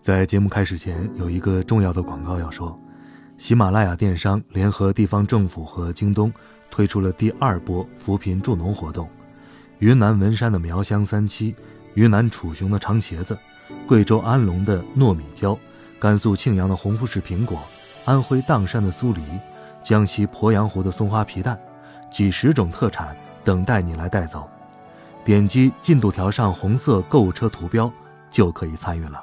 在节目开始前，有一个重要的广告要说：喜马拉雅电商联合地方政府和京东推出了第二波扶贫助农活动。云南文山的苗乡三七，云南楚雄的长茄子，贵州安龙的糯米椒，甘肃庆阳的红富士苹果，安徽砀山的酥梨，江西鄱阳湖的松花皮蛋，几十种特产等待你来带走。点击进度条上红色购物车图标，就可以参与了。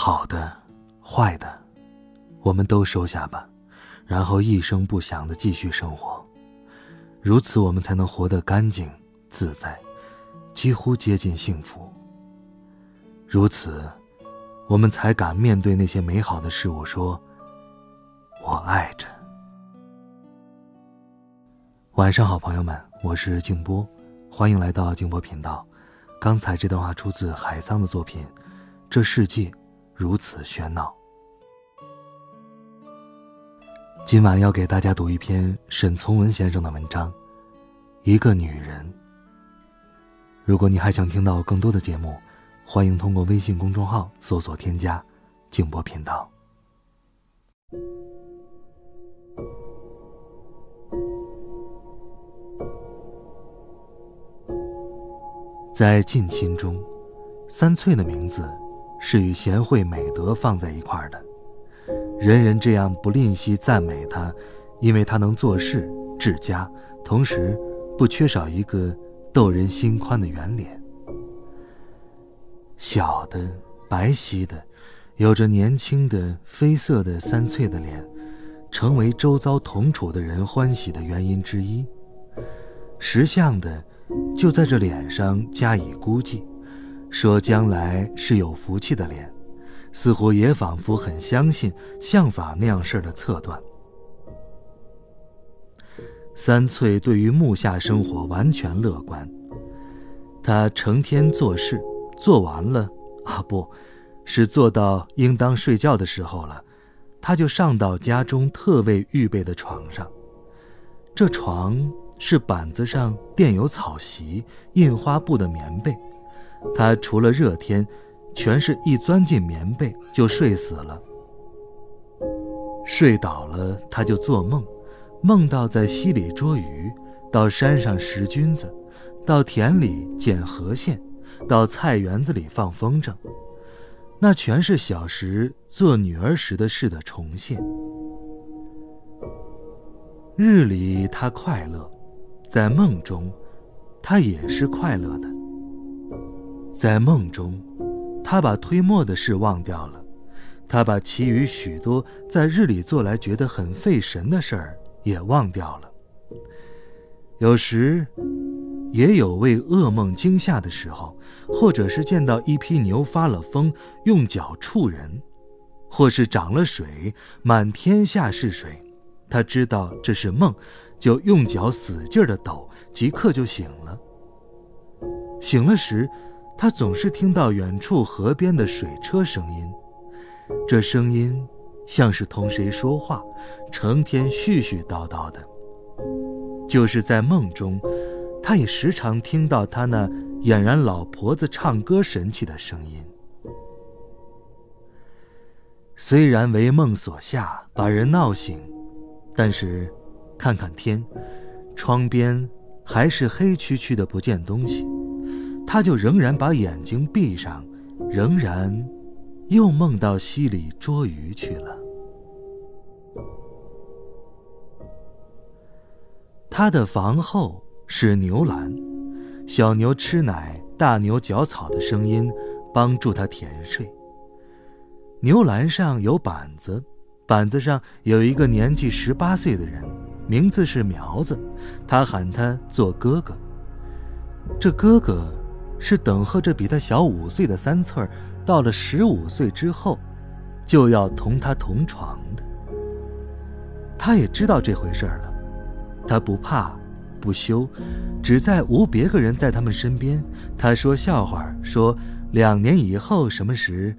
好的，坏的，我们都收下吧，然后一声不响的继续生活。如此，我们才能活得干净自在，几乎接近幸福。如此，我们才敢面对那些美好的事物，说：“我爱着。”晚上好，朋友们，我是静波，欢迎来到静波频道。刚才这段话出自海桑的作品《这世界》。如此喧闹。今晚要给大家读一篇沈从文先生的文章，《一个女人》。如果你还想听到更多的节目，欢迎通过微信公众号搜索添加“静波频道”。在近亲中，三翠的名字。是与贤惠美德放在一块儿的，人人这样不吝惜赞美他，因为他能做事治家，同时不缺少一个逗人心宽的圆脸。小的白皙的，有着年轻的绯色的三翠的脸，成为周遭同处的人欢喜的原因之一。识相的，就在这脸上加以估计。说将来是有福气的脸，似乎也仿佛很相信相法那样事儿的测断。三翠对于木下生活完全乐观，他成天做事，做完了啊，不是做到应当睡觉的时候了，他就上到家中特为预备的床上。这床是板子上垫有草席、印花布的棉被。他除了热天，全是一钻进棉被就睡死了。睡倒了，他就做梦，梦到在溪里捉鱼，到山上拾菌子，到田里捡河蟹，到菜园子里放风筝，那全是小时做女儿时的事的重现。日里他快乐，在梦中，他也是快乐的。在梦中，他把推磨的事忘掉了，他把其余许多在日里做来觉得很费神的事儿也忘掉了。有时，也有为噩梦惊吓的时候，或者是见到一匹牛发了疯，用脚触人，或是涨了水，满天下是水，他知道这是梦，就用脚使劲的抖，即刻就醒了。醒了时。他总是听到远处河边的水车声音，这声音像是同谁说话，成天絮絮叨叨的。就是在梦中，他也时常听到他那俨然老婆子唱歌神气的声音。虽然为梦所吓，把人闹醒，但是看看天，窗边还是黑黢黢的，不见东西。他就仍然把眼睛闭上，仍然又梦到溪里捉鱼去了。他的房后是牛栏，小牛吃奶，大牛嚼草的声音帮助他甜睡。牛栏上有板子，板子上有一个年纪十八岁的人，名字是苗子，他喊他做哥哥。这哥哥。是等候着比他小五岁的三翠儿，到了十五岁之后，就要同他同床的。他也知道这回事了，他不怕，不羞，只在无别个人在他们身边，他说笑话，说两年以后什么时，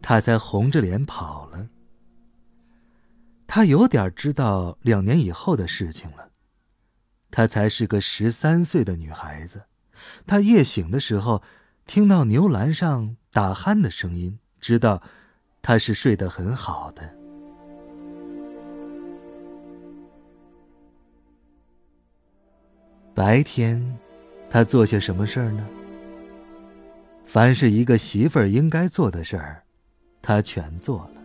他才红着脸跑了。他有点知道两年以后的事情了。她才是个十三岁的女孩子。他夜醒的时候，听到牛栏上打鼾的声音，知道他是睡得很好的。白天，他做些什么事儿呢？凡是一个媳妇儿应该做的事儿，他全做了。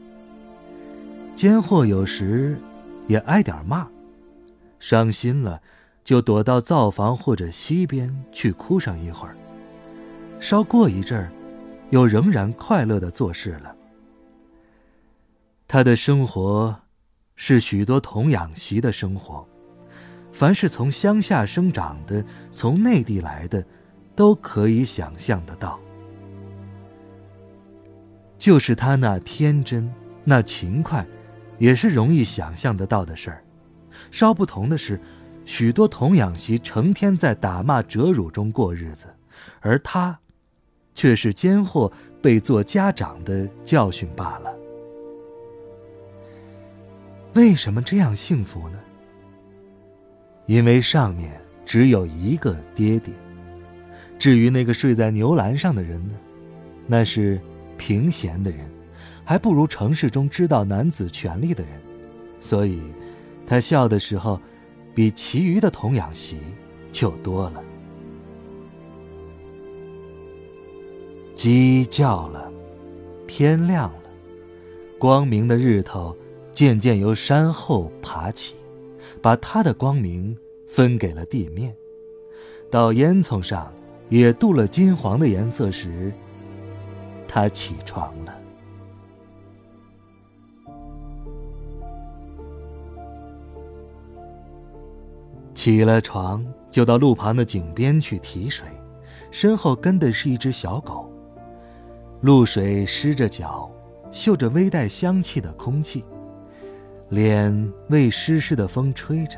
奸货有时也挨点骂，伤心了就躲到灶房或者溪边去哭上一会儿。稍过一阵儿，又仍然快乐的做事了。他的生活是许多童养媳的生活，凡是从乡下生长的、从内地来的，都可以想象得到。就是他那天真、那勤快。也是容易想象得到的事儿，稍不同的是，许多童养媳成天在打骂折辱中过日子，而他，却是奸货被做家长的教训罢了。为什么这样幸福呢？因为上面只有一个爹爹，至于那个睡在牛栏上的人呢，那是平闲的人。还不如城市中知道男子权利的人，所以，他笑的时候，比其余的童养媳就多了。鸡叫了，天亮了，光明的日头渐渐由山后爬起，把它的光明分给了地面。到烟囱上也镀了金黄的颜色时，他起床了。起了床，就到路旁的井边去提水，身后跟的是一只小狗。露水湿着脚，嗅着微带香气的空气，脸为湿湿的风吹着。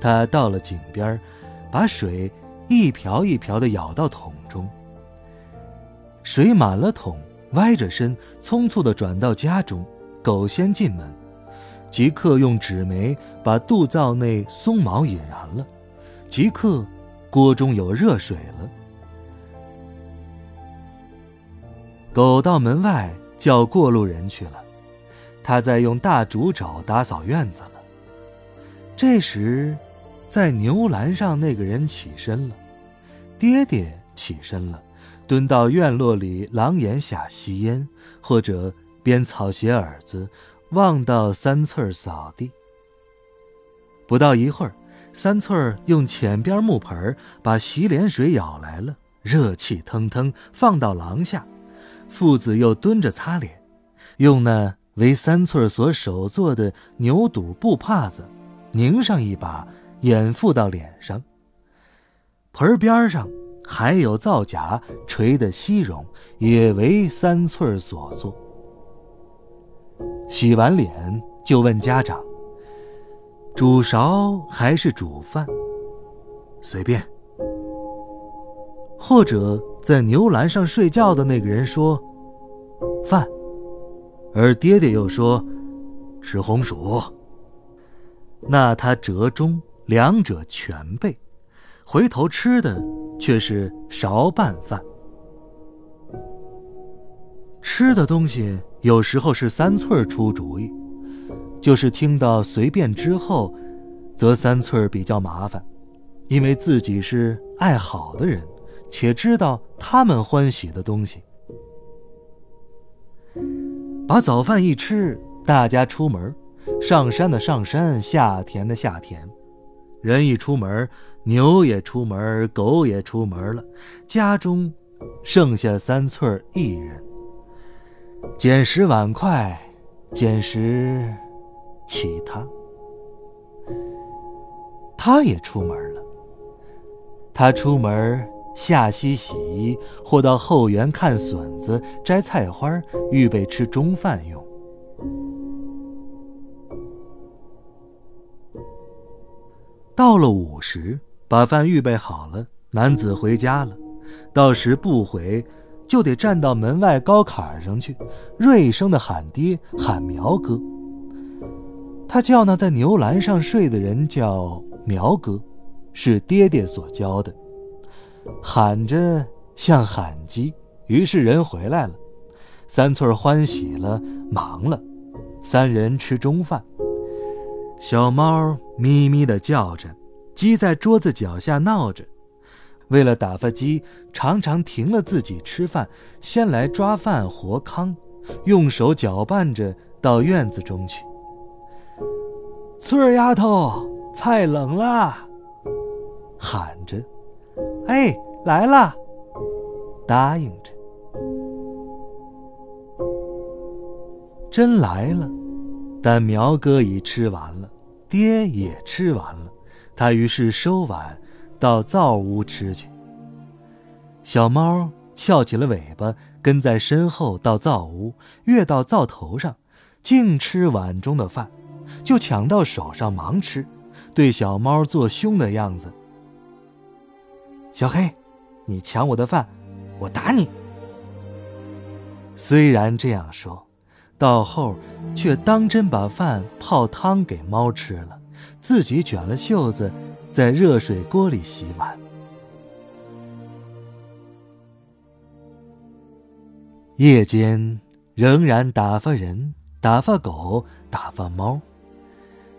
他到了井边，把水一瓢一瓢的舀到桶中。水满了桶，歪着身，匆促的转到家中，狗先进门。即刻用纸媒把肚灶内松毛引燃了，即刻锅中有热水了。狗到门外叫过路人去了，他在用大竹帚打扫院子了。这时，在牛栏上那个人起身了，爹爹起身了，蹲到院落里廊檐下吸烟，或者编草鞋耳子。望到三翠儿扫地。不到一会儿，三翠儿用浅边木盆把洗脸水舀来了，热气腾腾放到廊下。父子又蹲着擦脸，用那为三翠儿所手做的牛肚布帕子，拧上一把，掩覆到脸上。盆边上还有皂荚垂的西绒，也为三翠儿所做。洗完脸就问家长：“煮勺还是煮饭？”随便。或者在牛栏上睡觉的那个人说：“饭。”而爹爹又说：“吃红薯。”那他折中，两者全备，回头吃的却是勺拌饭。吃的东西。有时候是三翠儿出主意，就是听到随便之后，则三翠儿比较麻烦，因为自己是爱好的人，且知道他们欢喜的东西。把早饭一吃，大家出门，上山的上山，下田的下田，人一出门，牛也出门，狗也出门了，家中剩下三翠儿一人。捡拾碗筷，捡拾其他。他也出门了。他出门下溪洗衣，或到后园看笋子、摘菜花，预备吃中饭用。到了午时，把饭预备好了，男子回家了。到时不回，就得站到门外高坎上去，锐声的喊爹，喊苗哥。他叫那在牛栏上睡的人叫苗哥，是爹爹所教的。喊着像喊鸡，于是人回来了。三翠欢喜了，忙了。三人吃中饭。小猫咪咪的叫着，鸡在桌子脚下闹着。为了打发鸡，常常停了自己吃饭，先来抓饭和糠，用手搅拌着到院子中去。翠儿丫头，菜冷了，喊着。哎，来了！答应着，真来了。但苗哥已吃完了，爹也吃完了，他于是收碗，到灶屋吃去。小猫翘起了尾巴，跟在身后到灶屋，跃到灶头上，净吃碗中的饭，就抢到手上忙吃，对小猫做凶的样子。小黑，你抢我的饭，我打你。虽然这样说，到后却当真把饭泡汤给猫吃了，自己卷了袖子，在热水锅里洗碗。夜间仍然打发人，打发狗，打发猫。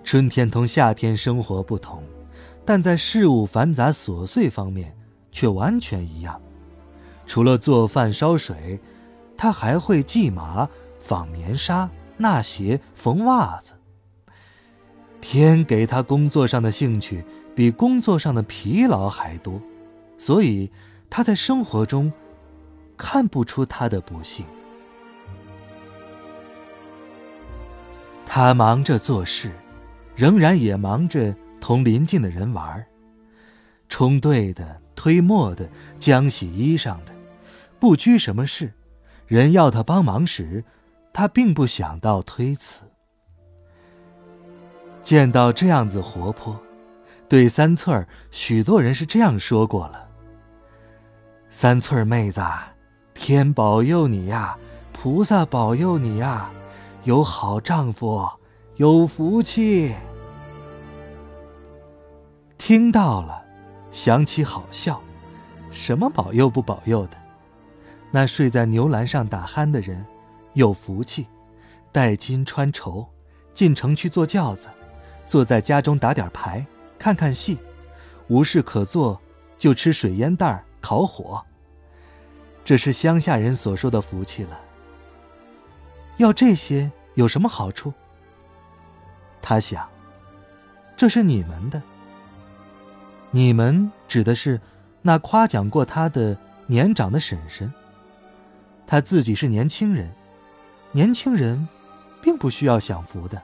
春天同夏天生活不同，但在事务繁杂琐碎方面。却完全一样，除了做饭烧水，他还会系麻、纺棉纱、纳鞋、缝袜子。天给他工作上的兴趣比工作上的疲劳还多，所以他在生活中看不出他的不幸。他忙着做事，仍然也忙着同邻近的人玩冲对的。推磨的，浆洗衣裳的，不拘什么事。人要他帮忙时，他并不想到推辞。见到这样子活泼，对三翠儿，许多人是这样说过了：“三翠儿妹子，天保佑你呀，菩萨保佑你呀，有好丈夫，有福气。”听到了。想起好笑，什么保佑不保佑的？那睡在牛栏上打鼾的人，有福气，戴金穿绸，进城去坐轿子，坐在家中打点牌，看看戏，无事可做，就吃水烟袋烤火。这是乡下人所说的福气了。要这些有什么好处？他想，这是你们的。你们指的是那夸奖过他的年长的婶婶。他自己是年轻人，年轻人并不需要享福的。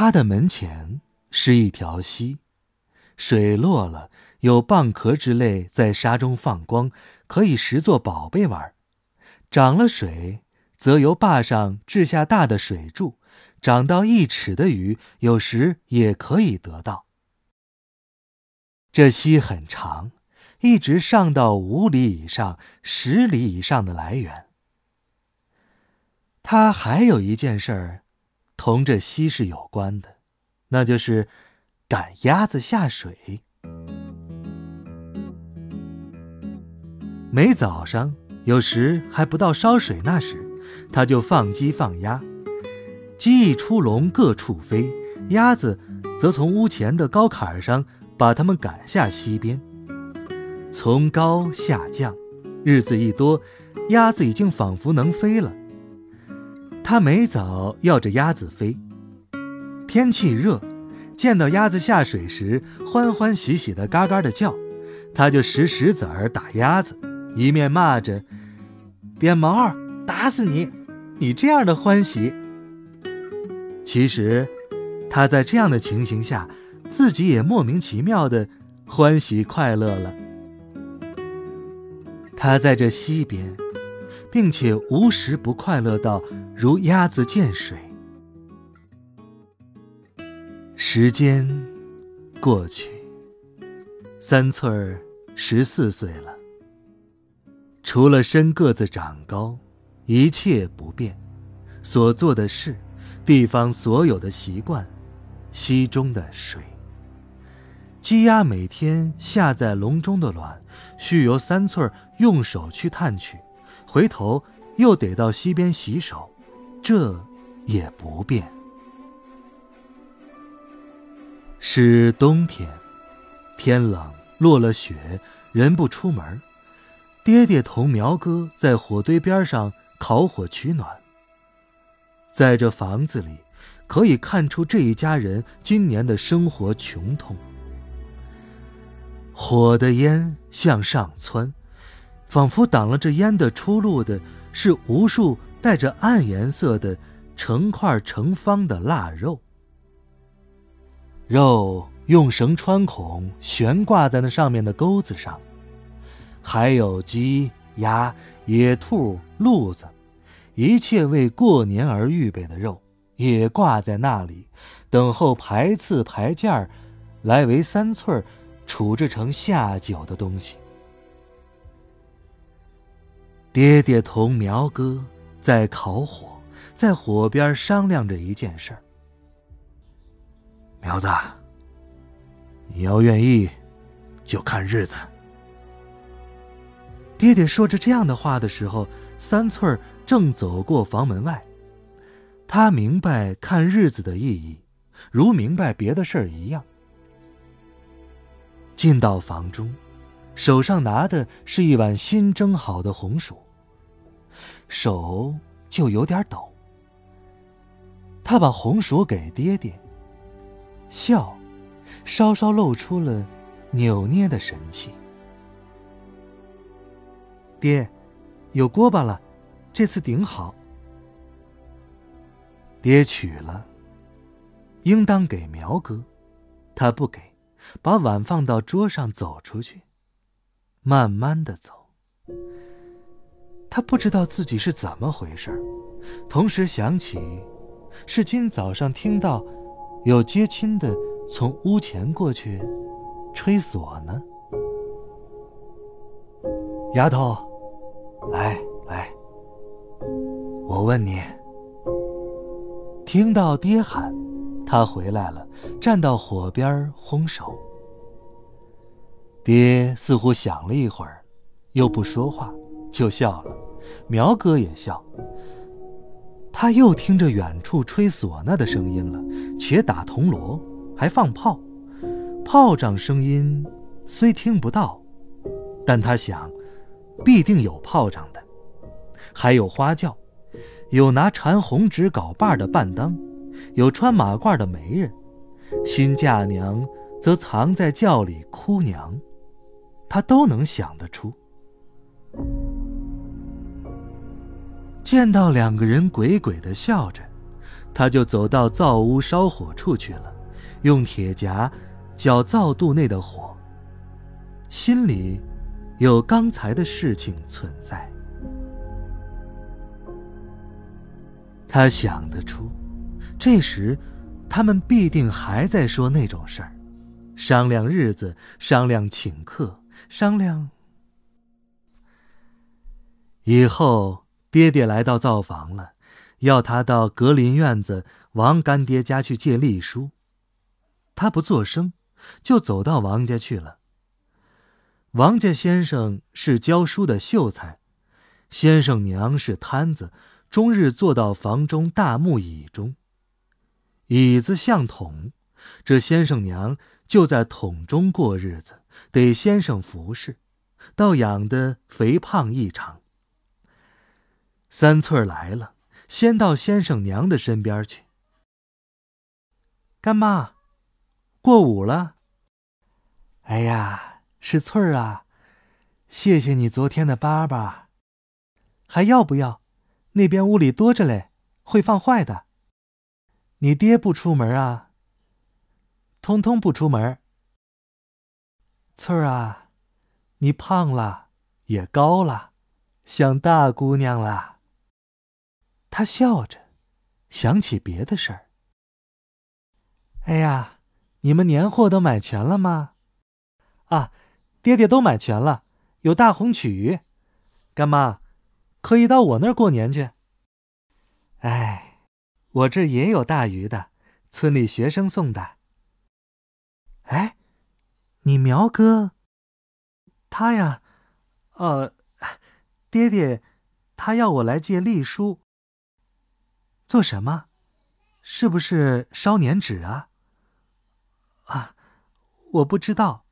他的门前是一条溪，水落了，有蚌壳之类在沙中放光，可以拾作宝贝玩；涨了水，则由坝上掷下大的水柱。长到一尺的鱼，有时也可以得到。这溪很长，一直上到五里以上、十里以上的来源。他还有一件事儿，同这溪是有关的，那就是赶鸭子下水。每早上，有时还不到烧水那时，他就放鸡放鸭。鸡一出笼，各处飞；鸭子则从屋前的高坎上把它们赶下溪边。从高下降，日子一多，鸭子已经仿佛能飞了。他每早要着鸭子飞。天气热，见到鸭子下水时欢欢喜喜的嘎嘎的叫，他就拾石子儿打鸭子，一面骂着：“扁毛儿，打死你！你这样的欢喜。”其实，他在这样的情形下，自己也莫名其妙的欢喜快乐了。他在这溪边，并且无时不快乐到如鸭子见水。时间过去，三翠儿十四岁了。除了身个子长高，一切不变，所做的事，地方所有的习惯，溪中的水。鸡鸭每天下在笼中的卵，需由三翠儿用手去探取，回头又得到溪边洗手，这也不变。是冬天，天冷，落了雪，人不出门。爹爹同苗哥在火堆边上烤火取暖。在这房子里，可以看出这一家人今年的生活穷通。火的烟向上窜，仿佛挡了这烟的出路的是无数带着暗颜色的成块成方的腊肉。肉用绳穿孔，悬挂在那上面的钩子上，还有鸡、鸭、野兔、鹿子，一切为过年而预备的肉，也挂在那里，等候排次排件儿，来为三翠儿处置成下酒的东西。爹爹同苗哥在烤火，在火边商量着一件事儿。苗子，你要愿意，就看日子。爹爹说着这样的话的时候，三翠儿正走过房门外。他明白看日子的意义，如明白别的事儿一样。进到房中，手上拿的是一碗新蒸好的红薯，手就有点抖。他把红薯给爹爹。笑，稍稍露出了扭捏的神气。爹，有锅巴了，这次顶好。爹取了，应当给苗哥，他不给，把碗放到桌上，走出去，慢慢的走。他不知道自己是怎么回事同时想起，是今早上听到。有接亲的从屋前过去，吹唢呢。丫头，来来，我问你。听到爹喊，他回来了，站到火边烘手。爹似乎想了一会儿，又不说话，就笑了。苗哥也笑。他又听着远处吹唢呐的声音了，且打铜锣，还放炮。炮仗声音虽听不到，但他想，必定有炮仗的。还有花轿，有拿缠红纸搞把的伴当，有穿马褂的媒人，新嫁娘则藏在轿里哭娘，他都能想得出。见到两个人鬼鬼的笑着，他就走到灶屋烧火处去了，用铁夹搅灶肚内的火。心里有刚才的事情存在，他想得出，这时他们必定还在说那种事儿，商量日子，商量请客，商量以后。爹爹来到灶房了，要他到格林院子王干爹家去借隶书。他不作声，就走到王家去了。王家先生是教书的秀才，先生娘是摊子，终日坐到房中大木椅中。椅子像桶，这先生娘就在桶中过日子，得先生服侍，倒养得肥胖异常。三翠儿来了，先到先生娘的身边去。干妈，过午了。哎呀，是翠儿啊，谢谢你昨天的粑粑，还要不要？那边屋里多着嘞，会放坏的。你爹不出门啊？通通不出门。翠儿啊，你胖了，也高了，像大姑娘了。他笑着，想起别的事儿。哎呀，你们年货都买全了吗？啊，爹爹都买全了，有大红曲鱼。干妈，可以到我那儿过年去。哎，我这也有大鱼的，村里学生送的。哎，你苗哥，他呀，呃，爹爹，他要我来借隶书。做什么？是不是烧年纸啊？啊，我不知道。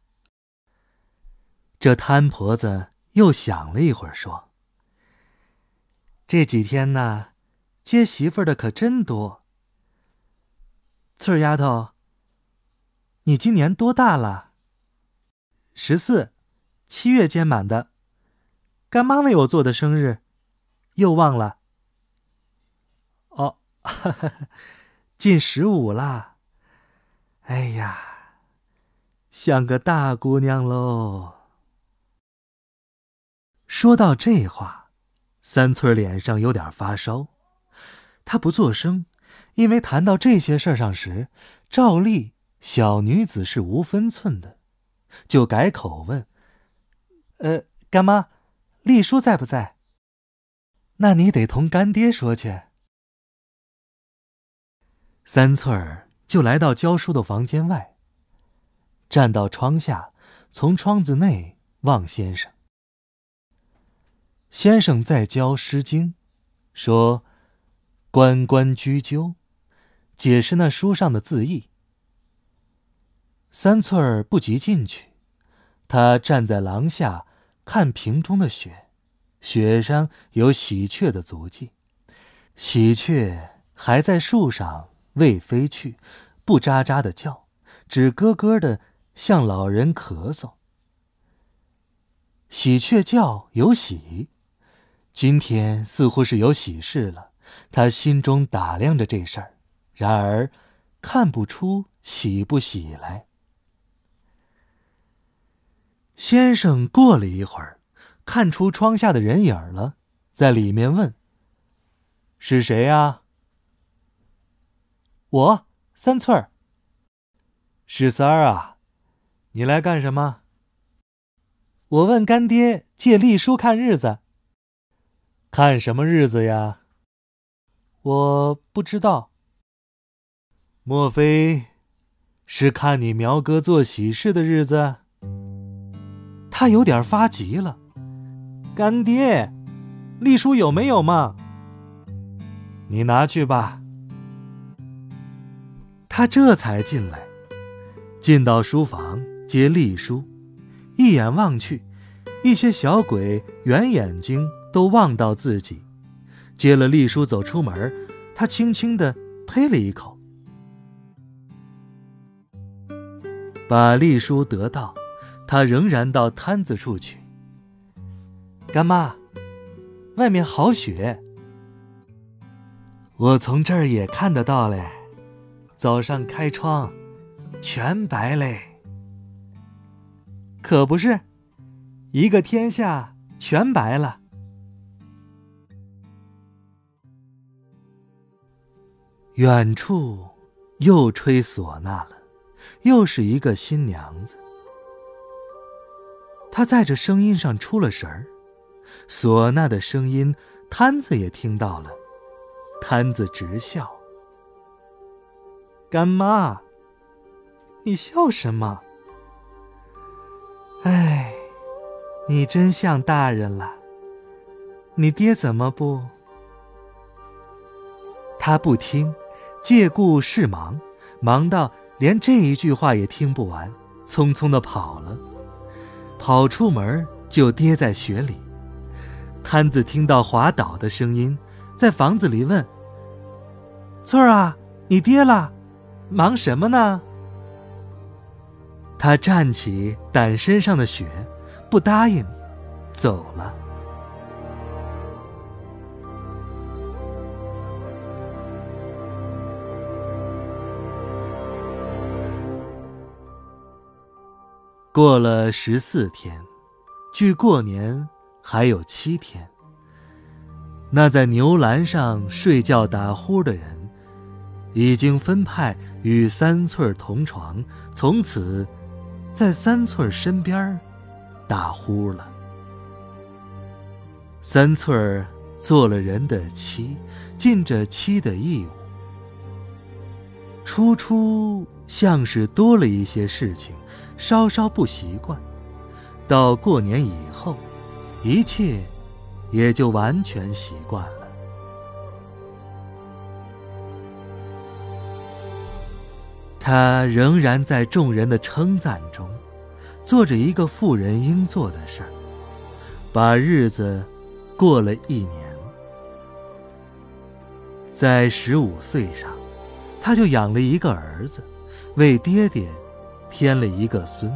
这摊婆子又想了一会儿，说：“这几天呢，接媳妇的可真多。翠儿丫头，你今年多大了？十四，七月间满的。干妈为我做的生日，又忘了。哦，哈哈，近十五啦。哎呀，像个大姑娘喽。”说到这话，三翠脸上有点发烧。她不作声，因为谈到这些事儿上时，照例小女子是无分寸的，就改口问：“呃，干妈，丽叔在不在？那你得同干爹说去。”三翠儿就来到教书的房间外，站到窗下，从窗子内望先生。先生在教《诗经》，说“关关雎鸠”，解释那书上的字义。三翠儿不及进去，他站在廊下看瓶中的雪，雪上有喜鹊的足迹，喜鹊还在树上未飞去，不喳喳的叫，只咯咯的向老人咳嗽。喜鹊叫有喜。今天似乎是有喜事了，他心中打量着这事儿，然而看不出喜不喜来。先生过了一会儿，看出窗下的人影了，在里面问：“是谁呀？”“我三翠儿。”“是三儿啊，你来干什么？”“我问干爹借隶书看日子。”看什么日子呀？我不知道。莫非是看你苗哥做喜事的日子？他有点发急了。干爹，隶书有没有嘛？你拿去吧。他这才进来，进到书房接隶书，一眼望去，一些小鬼圆眼睛。都望到自己，接了隶书走出门，他轻轻的呸了一口，把隶书得到，他仍然到摊子处去。干妈，外面好雪，我从这儿也看得到嘞，早上开窗，全白嘞，可不是，一个天下全白了。远处，又吹唢呐了，又是一个新娘子。他在这声音上出了神儿，唢呐的声音，摊子也听到了，摊子直笑。干妈，你笑什么？哎，你真像大人了。你爹怎么不？他不听。借故事忙，忙到连这一句话也听不完，匆匆的跑了。跑出门就跌在雪里。摊子听到滑倒的声音，在房子里问：“翠儿啊，你跌了，忙什么呢？”他站起掸身上的雪，不答应，走了。过了十四天，距过年还有七天。那在牛栏上睡觉打呼的人，已经分派与三翠同床，从此在三翠身边打呼了。三翠儿做了人的妻，尽着妻的义务。初初像是多了一些事情，稍稍不习惯。到过年以后，一切也就完全习惯了。他仍然在众人的称赞中，做着一个妇人应做的事儿，把日子。过了一年，在十五岁上，他就养了一个儿子，为爹爹添了一个孙，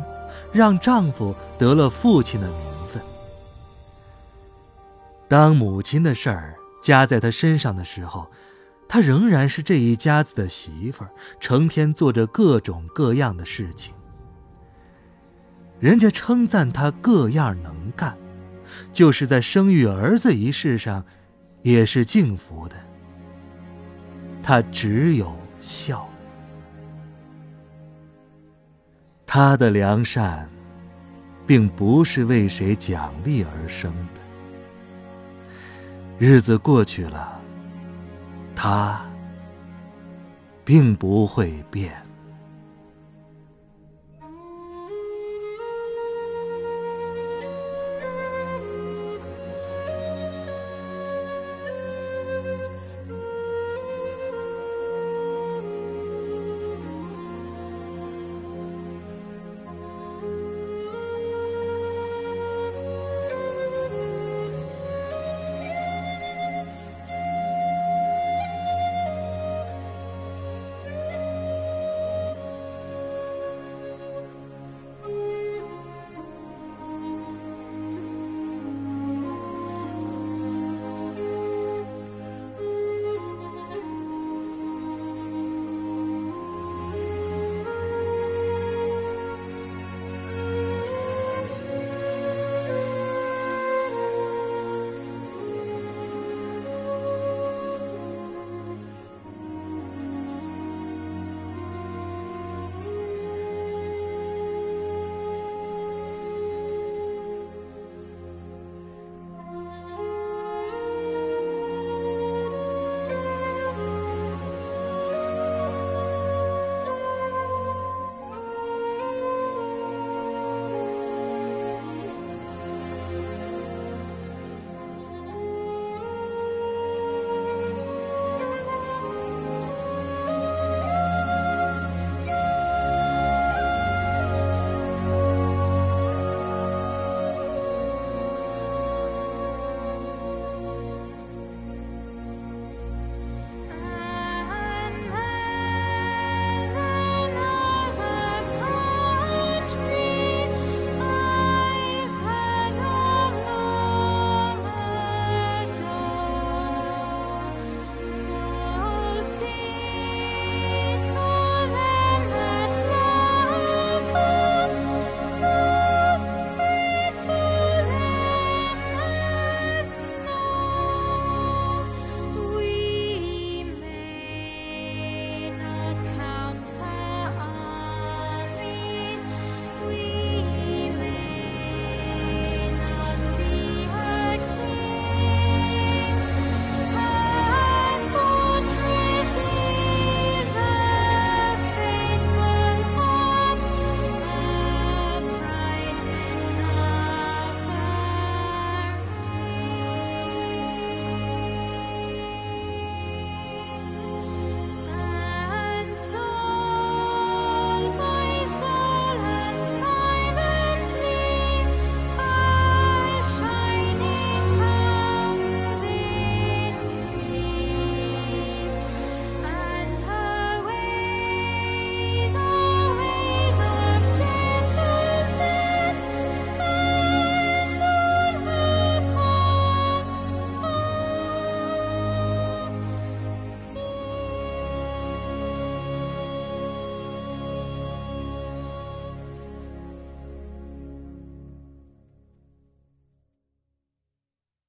让丈夫得了父亲的名分。当母亲的事儿加在他身上的时候，他仍然是这一家子的媳妇儿，成天做着各种各样的事情。人家称赞他各样能干。就是在生育儿子一事上，也是敬服的。他只有笑。他的良善，并不是为谁奖励而生的。日子过去了，他并不会变。